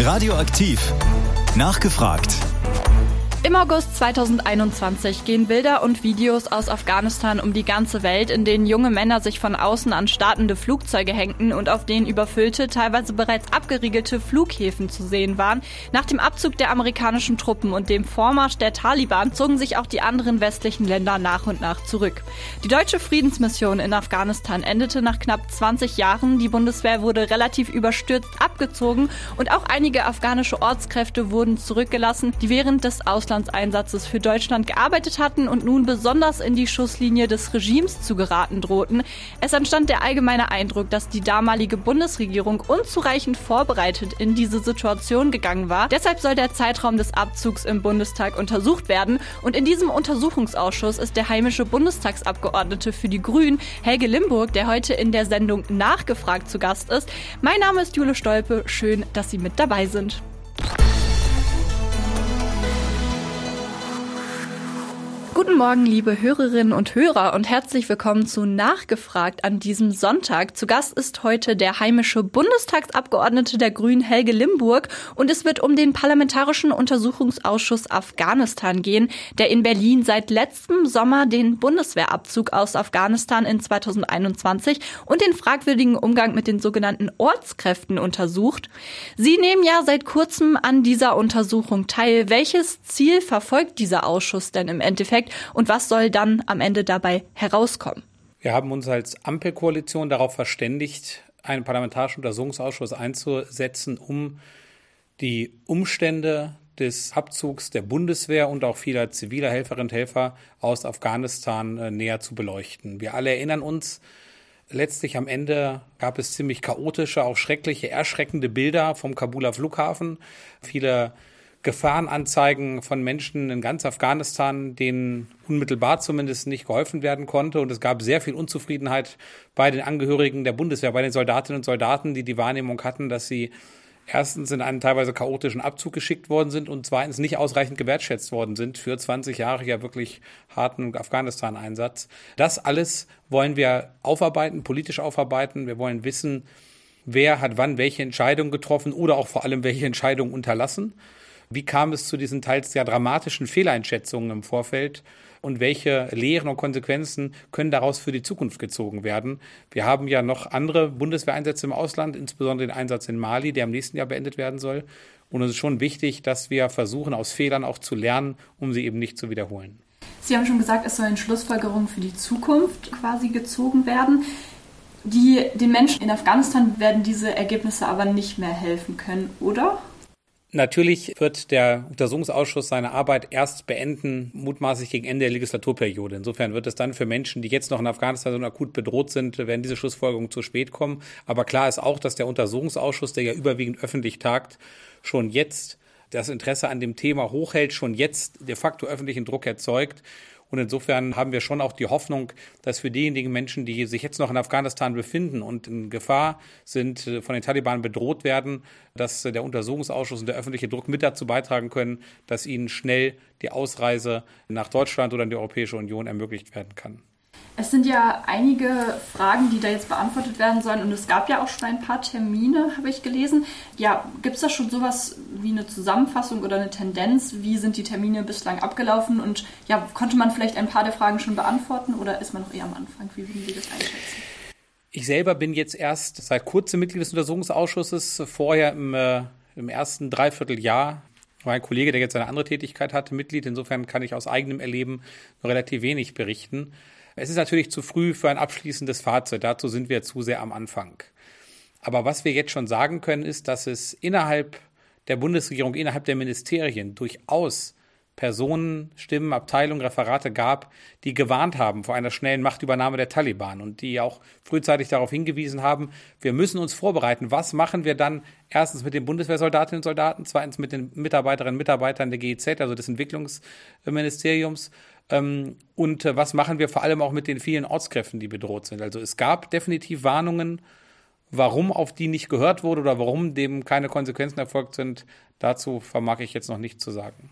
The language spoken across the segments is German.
Radioaktiv. Nachgefragt. Im August 2021 gehen Bilder und Videos aus Afghanistan um die ganze Welt, in denen junge Männer sich von außen an startende Flugzeuge hängten und auf denen überfüllte, teilweise bereits abgeriegelte Flughäfen zu sehen waren. Nach dem Abzug der amerikanischen Truppen und dem Vormarsch der Taliban zogen sich auch die anderen westlichen Länder nach und nach zurück. Die deutsche Friedensmission in Afghanistan endete nach knapp 20 Jahren. Die Bundeswehr wurde relativ überstürzt abgezogen und auch einige afghanische Ortskräfte wurden zurückgelassen, die während des Auslandseinsatzes für Deutschland gearbeitet hatten und nun besonders in die Schusslinie des Regimes zu geraten drohten. Es entstand der allgemeine Eindruck, dass die damalige Bundesregierung unzureichend vorbereitet in diese Situation gegangen war. Deshalb soll der Zeitraum des Abzugs im Bundestag untersucht werden und in diesem Untersuchungsausschuss ist der heimische Bundestagsabgeordnete für die Grünen, Helge Limburg, der heute in der Sendung nachgefragt zu Gast ist. Mein Name ist Jule Stolpe. Schön, dass Sie mit dabei sind. Guten Morgen, liebe Hörerinnen und Hörer und herzlich willkommen zu Nachgefragt an diesem Sonntag. Zu Gast ist heute der heimische Bundestagsabgeordnete der Grünen Helge Limburg und es wird um den Parlamentarischen Untersuchungsausschuss Afghanistan gehen, der in Berlin seit letztem Sommer den Bundeswehrabzug aus Afghanistan in 2021 und den fragwürdigen Umgang mit den sogenannten Ortskräften untersucht. Sie nehmen ja seit kurzem an dieser Untersuchung teil. Welches Ziel verfolgt dieser Ausschuss denn im Endeffekt? Und was soll dann am Ende dabei herauskommen? Wir haben uns als Ampelkoalition darauf verständigt, einen parlamentarischen Untersuchungsausschuss einzusetzen, um die Umstände des Abzugs der Bundeswehr und auch vieler ziviler Helferinnen und Helfer aus Afghanistan äh, näher zu beleuchten. Wir alle erinnern uns, letztlich am Ende gab es ziemlich chaotische, auch schreckliche, erschreckende Bilder vom Kabuler Flughafen. Viele Gefahrenanzeigen von Menschen in ganz Afghanistan, denen unmittelbar zumindest nicht geholfen werden konnte. Und es gab sehr viel Unzufriedenheit bei den Angehörigen der Bundeswehr, bei den Soldatinnen und Soldaten, die die Wahrnehmung hatten, dass sie erstens in einen teilweise chaotischen Abzug geschickt worden sind und zweitens nicht ausreichend gewertschätzt worden sind für 20 Jahre ja wirklich harten Afghanistan-Einsatz. Das alles wollen wir aufarbeiten, politisch aufarbeiten. Wir wollen wissen, wer hat wann welche Entscheidung getroffen oder auch vor allem welche Entscheidung unterlassen. Wie kam es zu diesen teils sehr dramatischen Fehleinschätzungen im Vorfeld? Und welche Lehren und Konsequenzen können daraus für die Zukunft gezogen werden? Wir haben ja noch andere Bundeswehreinsätze im Ausland, insbesondere den Einsatz in Mali, der im nächsten Jahr beendet werden soll. Und es ist schon wichtig, dass wir versuchen, aus Fehlern auch zu lernen, um sie eben nicht zu wiederholen. Sie haben schon gesagt, es sollen Schlussfolgerungen für die Zukunft quasi gezogen werden. Die, den Menschen in Afghanistan werden diese Ergebnisse aber nicht mehr helfen können, oder? Natürlich wird der Untersuchungsausschuss seine Arbeit erst beenden, mutmaßlich gegen Ende der Legislaturperiode. Insofern wird es dann für Menschen, die jetzt noch in Afghanistan so akut bedroht sind, werden diese Schlussfolgerungen zu spät kommen. Aber klar ist auch, dass der Untersuchungsausschuss, der ja überwiegend öffentlich tagt, schon jetzt das Interesse an dem Thema hochhält, schon jetzt de facto öffentlichen Druck erzeugt und insofern haben wir schon auch die Hoffnung, dass für diejenigen Menschen, die sich jetzt noch in Afghanistan befinden und in Gefahr sind, äh, von den Taliban bedroht werden, dass der Untersuchungsausschuss und der öffentliche Druck mit dazu beitragen können, dass ihnen schnell die Ausreise nach Deutschland oder in die Europäische Union ermöglicht werden kann. Es sind ja einige Fragen, die da jetzt beantwortet werden sollen und es gab ja auch schon ein paar Termine, habe ich gelesen. Ja, gibt es da schon sowas wie eine Zusammenfassung oder eine Tendenz? Wie sind die Termine bislang abgelaufen und ja, konnte man vielleicht ein paar der Fragen schon beantworten oder ist man noch eher am Anfang? Wie würden Sie das einschätzen? Ich selber bin jetzt erst seit kurzem Mitglied des Untersuchungsausschusses, vorher im, äh, im ersten Dreivierteljahr war ein Kollege, der jetzt eine andere Tätigkeit hatte, Mitglied. Insofern kann ich aus eigenem Erleben nur relativ wenig berichten. Es ist natürlich zu früh für ein abschließendes Fazit. Dazu sind wir zu sehr am Anfang. Aber was wir jetzt schon sagen können, ist, dass es innerhalb der Bundesregierung, innerhalb der Ministerien durchaus Personen, Stimmen, Abteilungen, Referate gab, die gewarnt haben vor einer schnellen Machtübernahme der Taliban und die auch frühzeitig darauf hingewiesen haben, wir müssen uns vorbereiten. Was machen wir dann erstens mit den Bundeswehrsoldatinnen und Soldaten, zweitens mit den Mitarbeiterinnen und Mitarbeitern der GIZ, also des Entwicklungsministeriums und äh, was machen wir vor allem auch mit den vielen Ortskräften, die bedroht sind? Also es gab definitiv Warnungen, warum auf die nicht gehört wurde oder warum dem keine Konsequenzen erfolgt sind. Dazu vermag ich jetzt noch nicht zu sagen.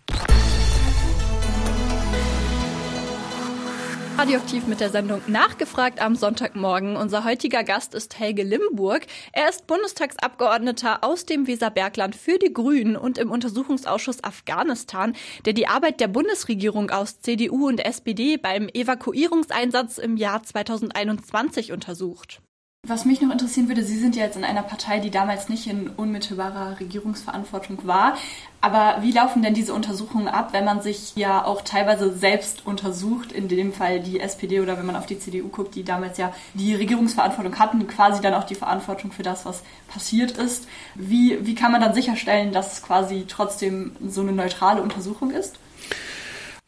Radioaktiv mit der Sendung Nachgefragt am Sonntagmorgen. Unser heutiger Gast ist Helge Limburg. Er ist Bundestagsabgeordneter aus dem Weserbergland für die Grünen und im Untersuchungsausschuss Afghanistan, der die Arbeit der Bundesregierung aus CDU und SPD beim Evakuierungseinsatz im Jahr 2021 untersucht. Was mich noch interessieren würde, Sie sind ja jetzt in einer Partei, die damals nicht in unmittelbarer Regierungsverantwortung war. Aber wie laufen denn diese Untersuchungen ab, wenn man sich ja auch teilweise selbst untersucht, in dem Fall die SPD oder wenn man auf die CDU guckt, die damals ja die Regierungsverantwortung hatten, quasi dann auch die Verantwortung für das, was passiert ist. Wie, wie kann man dann sicherstellen, dass es quasi trotzdem so eine neutrale Untersuchung ist?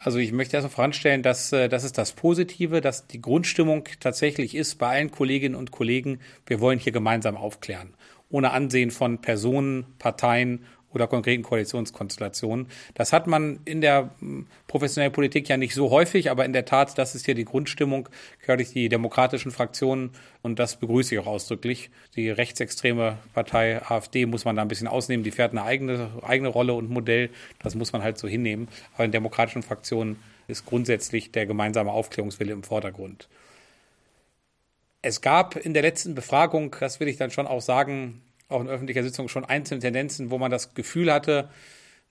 Also ich möchte erstmal voranstellen, dass äh, das ist das Positive, dass die Grundstimmung tatsächlich ist bei allen Kolleginnen und Kollegen, wir wollen hier gemeinsam aufklären. Ohne Ansehen von Personen, Parteien oder konkreten Koalitionskonstellationen. Das hat man in der hm, professionellen Politik ja nicht so häufig, aber in der Tat, das ist hier die Grundstimmung, gehört durch die demokratischen Fraktionen und das begrüße ich auch ausdrücklich. Die rechtsextreme Partei AfD muss man da ein bisschen ausnehmen, die fährt eine eigene, eigene Rolle und Modell, das muss man halt so hinnehmen. Aber in demokratischen Fraktionen ist grundsätzlich der gemeinsame Aufklärungswille im Vordergrund. Es gab in der letzten Befragung, das will ich dann schon auch sagen, auch in öffentlicher Sitzung schon einzelne Tendenzen, wo man das Gefühl hatte,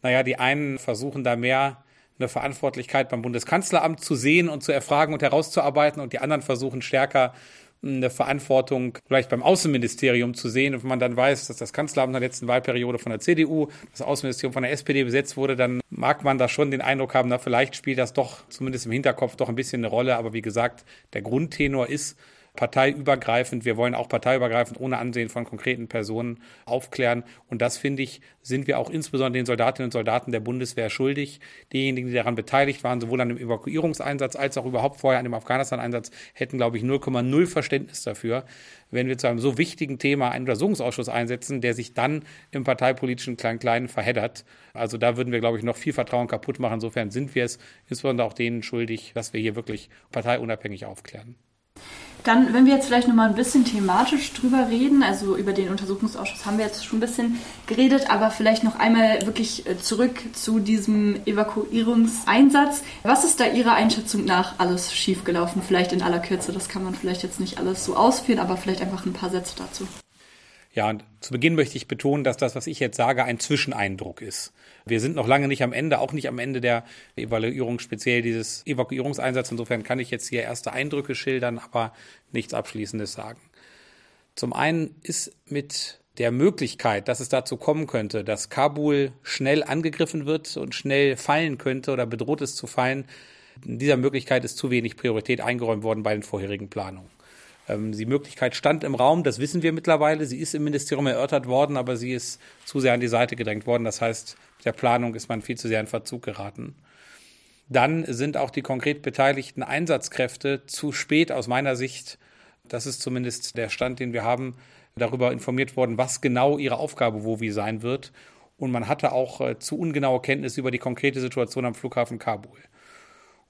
naja, die einen versuchen da mehr eine Verantwortlichkeit beim Bundeskanzleramt zu sehen und zu erfragen und herauszuarbeiten und die anderen versuchen stärker eine Verantwortung vielleicht beim Außenministerium zu sehen. Und wenn man dann weiß, dass das Kanzleramt in der letzten Wahlperiode von der CDU, das Außenministerium von der SPD besetzt wurde, dann mag man da schon den Eindruck haben, na, vielleicht spielt das doch zumindest im Hinterkopf doch ein bisschen eine Rolle. Aber wie gesagt, der Grundtenor ist, parteiübergreifend. Wir wollen auch parteiübergreifend ohne Ansehen von konkreten Personen aufklären. Und das, finde ich, sind wir auch insbesondere den Soldatinnen und Soldaten der Bundeswehr schuldig. Diejenigen, die daran beteiligt waren, sowohl an dem Evakuierungseinsatz als auch überhaupt vorher an dem Afghanistan-Einsatz, hätten, glaube ich, 0,0 Verständnis dafür, wenn wir zu einem so wichtigen Thema einen Untersuchungsausschuss einsetzen, der sich dann im parteipolitischen Klein-Kleinen verheddert. Also da würden wir, glaube ich, noch viel Vertrauen kaputt machen. Insofern sind wir es insbesondere auch denen schuldig, dass wir hier wirklich parteiunabhängig aufklären. Dann, wenn wir jetzt vielleicht nochmal ein bisschen thematisch drüber reden, also über den Untersuchungsausschuss haben wir jetzt schon ein bisschen geredet, aber vielleicht noch einmal wirklich äh, zurück zu diesem Evakuierungseinsatz. Was ist da Ihrer Einschätzung nach alles schiefgelaufen? Vielleicht in aller Kürze, das kann man vielleicht jetzt nicht alles so ausführen, aber vielleicht einfach ein paar Sätze dazu. Ja, und zu Beginn möchte ich betonen, dass das, was ich jetzt sage, ein Zwischeneindruck ist. Wir sind noch lange nicht am Ende, auch nicht am Ende der Evaluierung speziell dieses Evakuierungseinsatzes. Insofern kann ich jetzt hier erste Eindrücke schildern, aber nichts Abschließendes sagen. Zum einen ist mit der Möglichkeit, dass es dazu kommen könnte, dass Kabul schnell angegriffen wird und schnell fallen könnte oder bedroht ist zu fallen, dieser Möglichkeit ist zu wenig Priorität eingeräumt worden bei den vorherigen Planungen. Ähm, die Möglichkeit stand im Raum, das wissen wir mittlerweile. Sie ist im Ministerium erörtert worden, aber sie ist zu sehr an die Seite gedrängt worden. Das heißt, der Planung ist man viel zu sehr in Verzug geraten. Dann sind auch die konkret beteiligten Einsatzkräfte zu spät aus meiner Sicht, das ist zumindest der Stand, den wir haben, darüber informiert worden, was genau ihre Aufgabe wo wie sein wird. Und man hatte auch äh, zu ungenaue Kenntnisse über die konkrete Situation am Flughafen Kabul.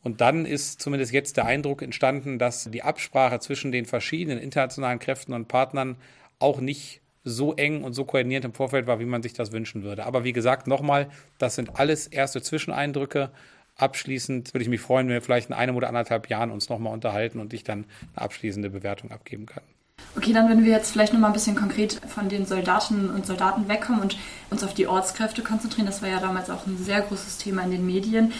Und dann ist zumindest jetzt der Eindruck entstanden, dass die Absprache zwischen den verschiedenen internationalen Kräften und Partnern auch nicht so eng und so koordiniert im Vorfeld war, wie man sich das wünschen würde. Aber wie gesagt, nochmal, das sind alles erste Zwischeneindrücke. Abschließend würde ich mich freuen, wenn wir vielleicht in einem oder anderthalb Jahren uns nochmal unterhalten und ich dann eine abschließende Bewertung abgeben kann. Okay, dann würden wir jetzt vielleicht nochmal ein bisschen konkret von den Soldatinnen und Soldaten wegkommen und uns auf die Ortskräfte konzentrieren. Das war ja damals auch ein sehr großes Thema in den Medien.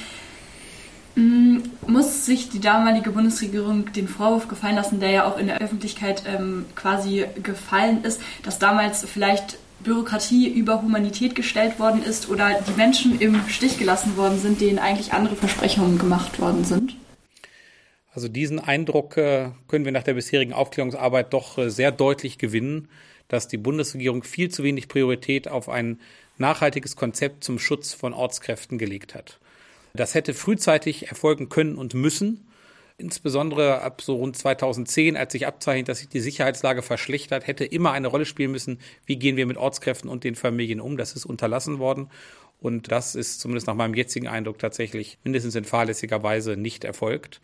Mm, muss sich die damalige Bundesregierung den Vorwurf gefallen lassen, der ja auch in der Öffentlichkeit ähm, quasi gefallen ist, dass damals vielleicht Bürokratie über Humanität gestellt worden ist oder die Menschen im Stich gelassen worden sind, denen eigentlich andere Versprechungen gemacht worden sind? Also diesen Eindruck äh, können wir nach der bisherigen Aufklärungsarbeit doch äh, sehr deutlich gewinnen, dass die Bundesregierung viel zu wenig Priorität auf ein nachhaltiges Konzept zum Schutz von Ortskräften gelegt hat. Das hätte frühzeitig erfolgen können und müssen. Insbesondere ab so rund 2010, als sich abzeichnet, dass sich die Sicherheitslage verschlechtert, hätte immer eine Rolle spielen müssen, wie gehen wir mit Ortskräften und den Familien um. Das ist unterlassen worden. Und das ist zumindest nach meinem jetzigen Eindruck tatsächlich mindestens in fahrlässiger Weise nicht erfolgt.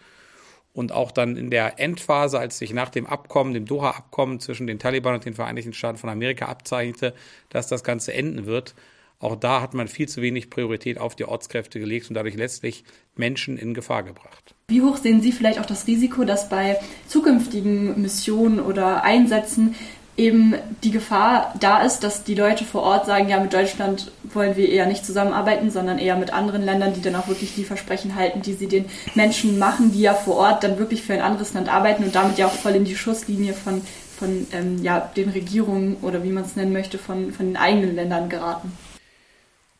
Und auch dann in der Endphase, als sich nach dem Abkommen, dem Doha-Abkommen zwischen den Taliban und den Vereinigten Staaten von Amerika abzeichnete, dass das Ganze enden wird, Auch da hat man viel zu wenig Priorität auf die Ortskräfte gelegt und dadurch letztlich Menschen in Gefahr gebracht. Wie hoch sehen Sie vielleicht auch das Risiko, dass bei zukünftigen Missionen oder Einsätzen eben die Gefahr da ist, dass die Leute vor Ort sagen, ja, mit Deutschland wollen wir eher nicht zusammenarbeiten, sondern eher mit anderen Ländern, die dann auch wirklich die Versprechen halten, die sie den Menschen machen, die ja vor Ort dann wirklich für ein anderes Land arbeiten und damit ja auch voll in die Schusslinie von, von ähm, ja, den Regierungen oder wie man es nennen möchte, von, von den eigenen Ländern geraten.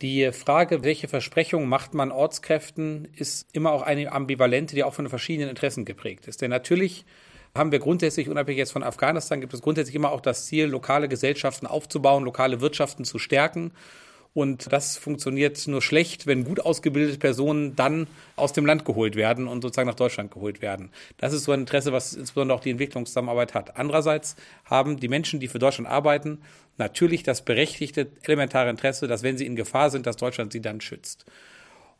Die Frage, welche Versprechungen macht man Ortskräften, ist immer auch eine ambivalente, die auch von verschiedenen Interessen geprägt ist. Denn natürlich haben wir grundsätzlich, unabhängig jetzt von Afghanistan, gibt es grundsätzlich immer auch das Ziel, lokale Gesellschaften aufzubauen, lokale Wirtschaften zu stärken. Und das funktioniert nur schlecht, wenn gut ausgebildete Personen dann aus dem Land geholt werden und sozusagen nach Deutschland geholt werden. Das ist so ein Interesse, was insbesondere auch die Entwicklungszusammenarbeit hat. Andererseits haben die Menschen, die für Deutschland arbeiten, natürlich das berechtigte elementare Interesse, dass wenn sie in Gefahr sind, dass Deutschland sie dann schützt.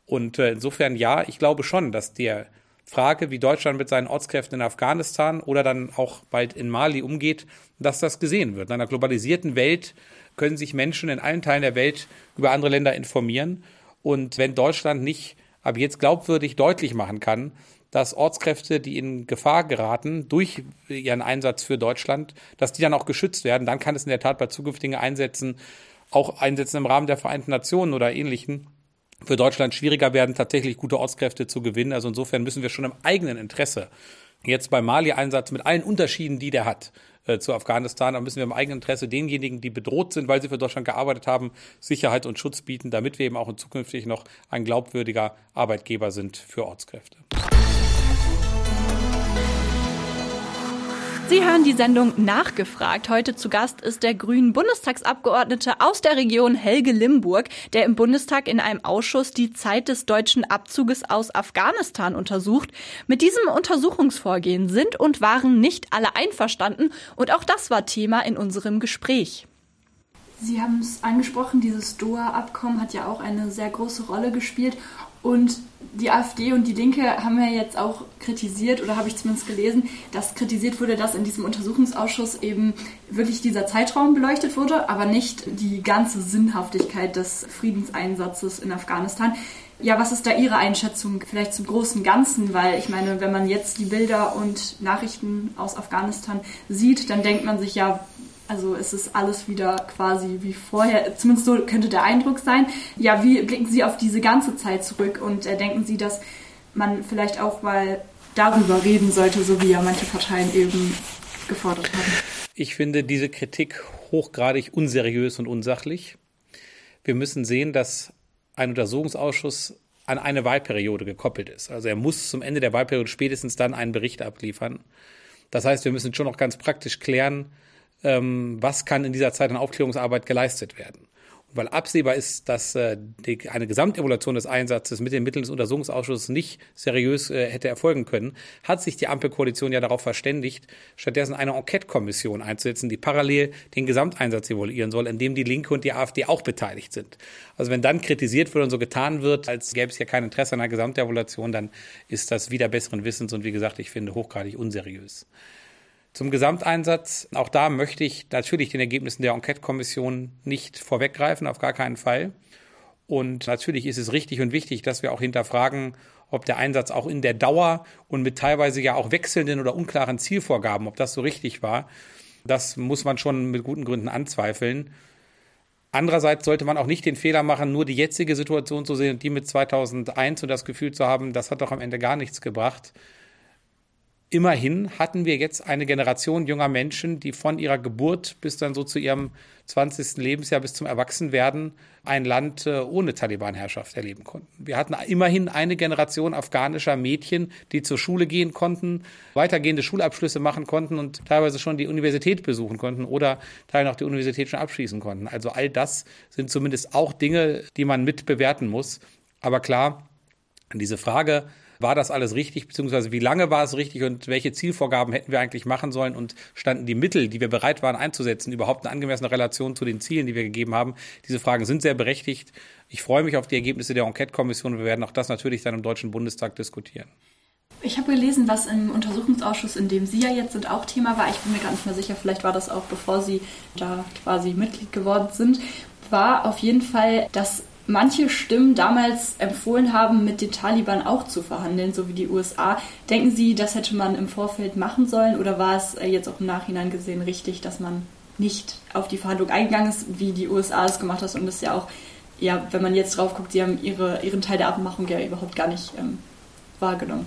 Und äh, insofern ja, ich glaube schon, dass der Frage, wie Deutschland mit seinen Ortskräften in Afghanistan oder dann auch bald in Mali umgeht, dass das gesehen wird. In einer globalisierten Welt können sich Menschen in allen Teilen der Welt über andere Länder informieren. Und wenn Deutschland nicht ab jetzt glaubwürdig deutlich machen kann, dass Ortskräfte, die in Gefahr geraten durch ihren Einsatz für Deutschland, dass die dann auch geschützt werden, dann kann es in der Tat bei zukünftigen Einsätzen, auch Einsätzen im Rahmen der Vereinten Nationen oder ähnlichen, für Deutschland schwieriger werden, tatsächlich gute Ortskräfte zu gewinnen. Also insofern müssen wir schon im eigenen Interesse jetzt beim Mali-Einsatz mit allen Unterschieden, die der hat, äh, zu Afghanistan, da müssen wir im eigenen Interesse denjenigen, die bedroht sind, weil sie für Deutschland gearbeitet haben, Sicherheit und Schutz bieten, damit wir eben auch in zukünftig noch ein glaubwürdiger Arbeitgeber sind für Ortskräfte. Sie hören die Sendung Nachgefragt. Heute zu Gast ist der grünen Bundestagsabgeordnete aus der Region Helge Limburg, der im Bundestag in einem Ausschuss die Zeit des deutschen Abzuges aus Afghanistan untersucht. Mit diesem Untersuchungsvorgehen sind und waren nicht alle einverstanden und auch das war Thema in unserem Gespräch. Sie haben es angesprochen, dieses Doha-Abkommen hat ja auch eine sehr große Rolle gespielt. Und die AfD und die Linke haben ja jetzt auch kritisiert, oder habe ich zumindest gelesen, dass kritisiert wurde, dass in diesem Untersuchungsausschuss eben wirklich dieser Zeitraum beleuchtet wurde, aber nicht die ganze Sinnhaftigkeit des Friedenseinsatzes in Afghanistan. Ja, was ist da Ihre Einschätzung vielleicht zum großen Ganzen? Weil ich meine, wenn man jetzt die Bilder und Nachrichten aus Afghanistan sieht, dann denkt man sich ja, also es ist alles wieder quasi wie vorher, zumindest so könnte der Eindruck sein. Ja, wie blicken Sie auf diese ganze Zeit zurück und äh, denken Sie, dass man vielleicht auch mal darüber reden sollte, so wie ja manche Parteien eben gefordert haben? Ich finde diese Kritik hochgradig unseriös und unsachlich. Wir müssen sehen, dass ein Untersuchungsausschuss an eine Wahlperiode gekoppelt ist. Also er muss zum Ende der Wahlperiode spätestens dann einen Bericht abliefern. Das heißt, wir müssen schon noch ganz praktisch klären, ähm, was kann in dieser Zeit an Aufklärungsarbeit geleistet werden. Und weil absehbar ist, dass äh, die, eine Gesamtevaluation des Einsatzes mit den Mitteln des Untersuchungsausschusses nicht seriös äh, hätte erfolgen können, hat sich die Ampelkoalition ja darauf verständigt, stattdessen eine Enquete-Kommission einzusetzen, die parallel den Gesamteinsatz evaluieren soll, in dem die Linke und die AfD auch beteiligt sind. Also wenn dann kritisiert wird und so getan wird, als gäbe es ja kein Interesse an einer Gesamtevaluation, dann ist das wieder besseren Wissens und wie gesagt, ich finde hochgradig unseriös. Zum Gesamteinsatz, auch da möchte ich natürlich den Ergebnissen der Enquete-Kommission nicht vorweggreifen, auf gar keinen Fall. Und natürlich ist es richtig und wichtig, dass wir auch hinterfragen, ob der Einsatz auch in der Dauer und mit teilweise ja auch wechselnden oder unklaren Zielvorgaben, ob das so richtig war, das muss man schon mit guten Gründen anzweifeln. Andererseits sollte man auch nicht den Fehler machen, nur die jetzige Situation zu sehen und die mit 2001 und das Gefühl zu haben, das hat doch am Ende gar nichts gebracht immerhin hatten wir jetzt eine Generation junger Menschen, die von ihrer Geburt bis dann so zu ihrem 20. Lebensjahr bis zum Erwachsenwerden ein Land äh, ohne Taliban-Herrschaft erleben konnten. Wir hatten immerhin eine Generation afghanischer Mädchen, die zur Schule gehen konnten, weitergehende Schulabschlüsse machen konnten und teilweise schon die Universität besuchen konnten oder teilweise auch die Universität schon abschließen konnten. Also all das sind zumindest auch Dinge, die man mit bewerten muss. Aber klar, diese Frage, war das alles richtig, beziehungsweise wie lange war es richtig und welche Zielvorgaben hätten wir eigentlich machen sollen und standen die Mittel, die wir bereit waren einzusetzen, überhaupt eine angemessene Relation zu den Zielen, die wir gegeben haben? Diese Fragen sind sehr berechtigt. Ich freue mich auf die Ergebnisse der Enquete-Kommission wir werden auch das natürlich dann im Deutschen Bundestag diskutieren. Ich habe gelesen, was im Untersuchungsausschuss, in dem Sie ja jetzt sind, auch Thema war. Ich bin mir gar nicht mehr sicher, vielleicht war das auch bevor Sie da quasi Mitglied geworden sind. war auf jeden Fall, dass manche Stimmen damals empfohlen haben, mit den Taliban auch zu verhandeln, so wie die USA. Denken Sie, das hätte man im Vorfeld machen sollen oder war es äh, jetzt auch im Nachhinein gesehen richtig, dass man nicht auf die Verhandlung eingegangen ist, wie die USA es gemacht hat und das ja auch, ja, wenn man jetzt drauf guckt, sie haben ihre, ihren Teil der Abmachung ja überhaupt gar nicht ähm, wahrgenommen.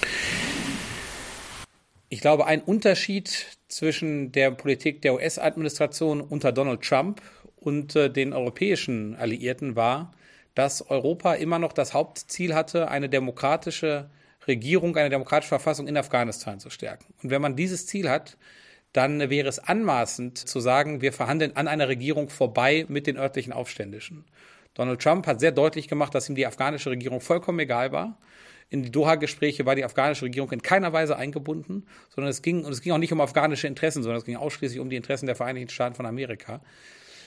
Ich glaube, ein Unterschied zwischen der Politik der US-Administration unter Donald Trump und äh, den europäischen Alliierten war, dass Europa immer noch das Hauptziel hatte, eine demokratische Regierung, eine demokratische Verfassung in Afghanistan zu stärken. Und wenn man dieses Ziel hat, dann wäre es anmaßend zu sagen, wir verhandeln an einer Regierung vorbei mit den örtlichen Aufständischen. Donald Trump hat sehr deutlich gemacht, dass ihm die afghanische Regierung vollkommen egal war. In die Doha-Gespräche war die afghanische Regierung in keiner Weise eingebunden, sondern es ging, und es ging auch nicht um afghanische Interessen, sondern es ging ausschließlich um die Interessen der Vereinigten Staaten von Amerika.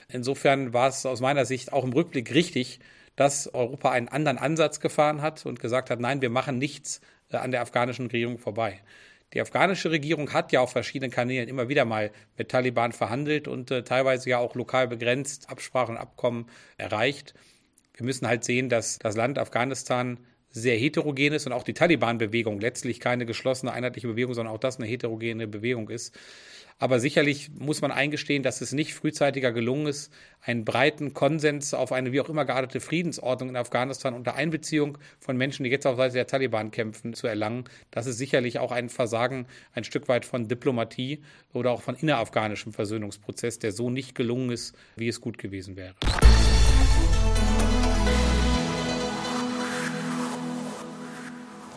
Insofern war es aus meiner Sicht auch im Rückblick richtig, dass Europa einen anderen Ansatz gefahren hat und gesagt hat, nein, wir machen nichts äh, an der afghanischen Regierung vorbei. Die afghanische Regierung hat ja auf verschiedenen Kanälen immer wieder mal mit Taliban verhandelt und äh, teilweise ja auch lokal begrenzt Absprachen und Abkommen erreicht. Wir müssen halt sehen, dass das Land Afghanistan sehr heterogen ist und auch die Taliban-Bewegung letztlich keine geschlossene, einheitliche Bewegung, sondern auch das eine heterogene Bewegung ist. Aber sicherlich muss man eingestehen, dass es nicht frühzeitiger gelungen ist, einen breiten Konsens auf eine wie auch immer geartete Friedensordnung in Afghanistan unter Einbeziehung von Menschen, die jetzt auf Seite der Taliban kämpfen, zu erlangen. Das ist sicherlich auch ein Versagen ein Stück weit von Diplomatie oder auch von innerafghanischem Versöhnungsprozess, der so nicht gelungen ist, wie es gut gewesen wäre.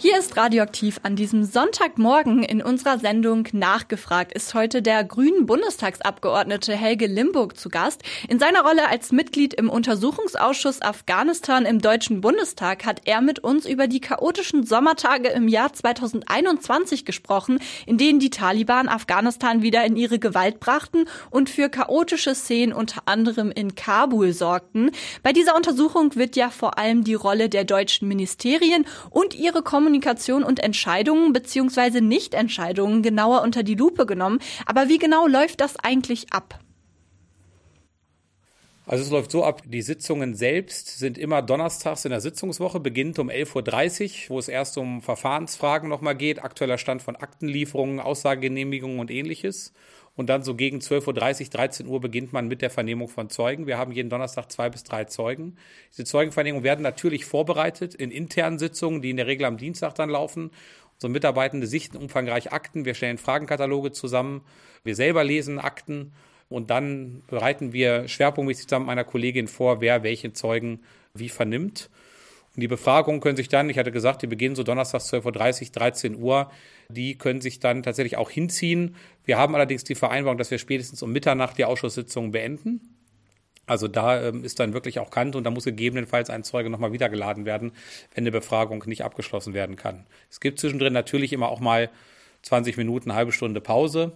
Hier ist Radioaktiv an diesem Sonntagmorgen in unserer Sendung Nachgefragt ist heute der grünen Bundestagsabgeordnete Helge Limburg zu Gast. In seiner Rolle als Mitglied im Untersuchungsausschuss Afghanistan im Deutschen Bundestag hat er mit uns über die chaotischen Sommertage im Jahr 2021 gesprochen, in denen die Taliban Afghanistan wieder in ihre Gewalt brachten und für chaotische Szenen unter anderem in Kabul sorgten. Bei dieser Untersuchung wird ja vor allem die Rolle der deutschen Ministerien und ihre Kommunikation Kommunikation und Entscheidungen bzw. Nichtentscheidungen genauer unter die Lupe genommen. Aber wie genau läuft das eigentlich ab? Also es läuft so ab, die Sitzungen selbst sind immer donnerstags in der Sitzungswoche, beginnt um 11.30 Uhr, wo es erst um Verfahrensfragen nochmal geht, aktueller Stand von Aktenlieferungen, Aussagegenehmigungen und ähnliches. Und dann so gegen 12.30 Uhr, 13 Uhr beginnt man mit der Vernehmung von Zeugen. Wir haben jeden Donnerstag zwei bis drei Zeugen. Diese Zeugenvernehmungen werden natürlich vorbereitet in internen Sitzungen, die in der Regel am Dienstag dann laufen. Unsere Mitarbeitende sichten umfangreich Akten. Wir stellen Fragenkataloge zusammen. Wir selber lesen Akten. Und dann bereiten wir schwerpunktmäßig zusammen mit meiner Kollegin vor, wer welchen Zeugen wie vernimmt. Und die Befragungen können sich dann, ich hatte gesagt, die beginnen so donnerstags 12.30 Uhr, 13 Uhr, die können sich dann tatsächlich auch hinziehen. Wir haben allerdings die Vereinbarung, dass wir spätestens um Mitternacht die Ausschusssitzungen beenden. Also da ähm, ist dann wirklich auch Kant und da muss gegebenenfalls ein Zeuge nochmal wieder geladen werden, wenn eine Befragung nicht abgeschlossen werden kann. Es gibt zwischendrin natürlich immer auch mal 20 Minuten, eine halbe Stunde Pause.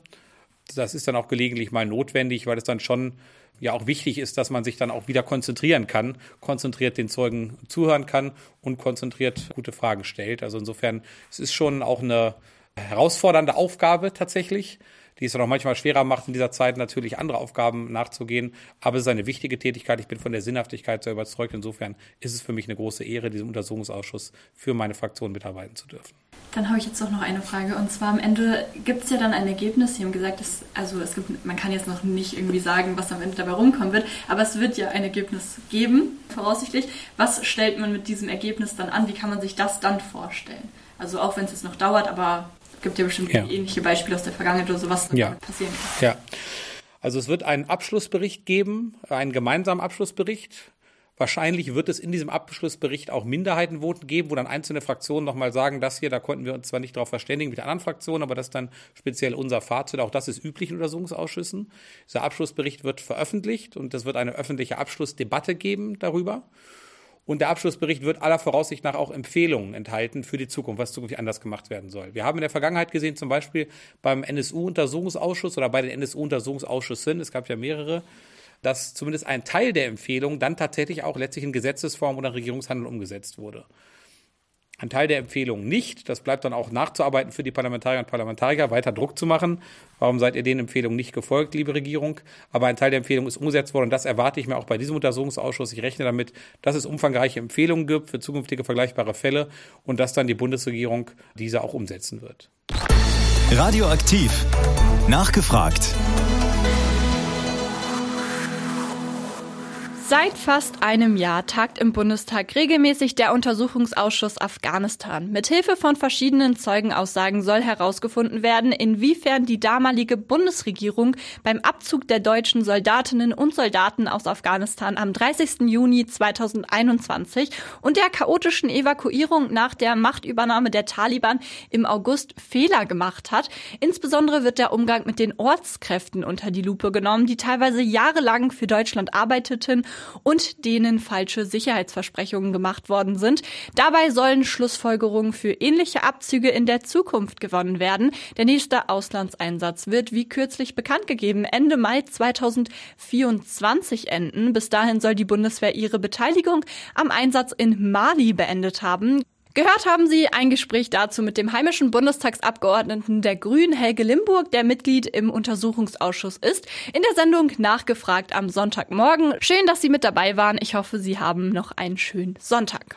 Das ist dann auch gelegentlich mal notwendig, weil es dann schon ja auch wichtig ist, dass man sich dann auch wieder konzentrieren kann, konzentriert den Zeugen zuhören kann und konzentriert gute Fragen stellt. Also insofern, es ist schon auch eine herausfordernde Aufgabe tatsächlich, die es dann auch manchmal schwerer macht, in dieser Zeit natürlich andere Aufgaben nachzugehen. Aber es ist eine wichtige Tätigkeit. Ich bin von der Sinnhaftigkeit sehr überzeugt. Insofern ist es für mich eine große Ehre, diesem Untersuchungsausschuss für meine Fraktion mitarbeiten zu dürfen. Dann habe ich jetzt doch noch eine Frage. Und zwar am Ende gibt es ja dann ein Ergebnis. Sie haben gesagt, dass, also es gibt, man kann jetzt noch nicht irgendwie sagen, was am Ende dabei rumkommen wird, aber es wird ja ein Ergebnis geben, voraussichtlich. Was stellt man mit diesem Ergebnis dann an? Wie kann man sich das dann vorstellen? Also auch wenn es jetzt noch dauert, aber gibt ja bestimmt ja. ähnliche Beispiele aus der Vergangenheit oder sowas, was ja. passieren kann. Ja. Also es wird einen Abschlussbericht geben, einen gemeinsamen Abschlussbericht Wahrscheinlich wird es in diesem Abschlussbericht auch Minderheitenvoten geben, wo dann einzelne Fraktionen nochmal sagen, das hier, da konnten wir uns zwar nicht darauf verständigen mit anderen Fraktionen, aber das ist dann speziell unser Fazit. Auch das ist üblich in Untersuchungsausschüssen. Dieser Abschlussbericht wird veröffentlicht und es wird eine öffentliche Abschlussdebatte geben darüber. Und der Abschlussbericht wird aller Voraussicht nach auch Empfehlungen enthalten für die Zukunft, was zukünftig anders gemacht werden soll. Wir haben in der Vergangenheit gesehen, zum Beispiel beim NSU-Untersuchungsausschuss oder bei den NSU-Untersuchungsausschüssen, es gab ja mehrere, dass zumindest ein Teil der Empfehlung dann tatsächlich auch letztlich in Gesetzesform oder Regierungshandel umgesetzt wurde. Ein Teil der Empfehlung nicht. Das bleibt dann auch nachzuarbeiten für die Parlamentarier und Parlamentarier, weiter Druck zu machen. Warum seid ihr den Empfehlungen nicht gefolgt, liebe Regierung? Aber ein Teil der Empfehlung ist umgesetzt worden und das erwarte ich mir auch bei diesem Untersuchungsausschuss. Ich rechne damit, dass es umfangreiche Empfehlungen gibt für zukünftige vergleichbare Fälle und dass dann die Bundesregierung diese auch umsetzen wird. Radioaktiv. Nachgefragt. Seit fast einem Jahr tagt im Bundestag regelmäßig der Untersuchungsausschuss Afghanistan. Mithilfe von verschiedenen Zeugenaussagen soll herausgefunden werden, inwiefern die damalige Bundesregierung beim Abzug der deutschen Soldatinnen und Soldaten aus Afghanistan am 30. Juni 2021 und der chaotischen Evakuierung nach der Machtübernahme der Taliban im August Fehler gemacht hat. Insbesondere wird der Umgang mit den Ortskräften unter die Lupe genommen, die teilweise jahrelang für Deutschland arbeiteten und denen falsche Sicherheitsversprechungen gemacht worden sind. Dabei sollen Schlussfolgerungen für ähnliche Abzüge in der Zukunft gewonnen werden. Der nächste Auslandseinsatz wird, wie kürzlich bekannt gegeben, Ende Mai 2024 enden. Bis dahin soll die Bundeswehr ihre Beteiligung am Einsatz in Mali beendet haben. Gehört haben Sie ein Gespräch dazu mit dem heimischen Bundestagsabgeordneten der Grünen Helge Limburg, der Mitglied im Untersuchungsausschuss ist, in der Sendung Nachgefragt am Sonntagmorgen. Schön, dass Sie mit dabei waren. Ich hoffe, Sie haben noch einen schönen Sonntag.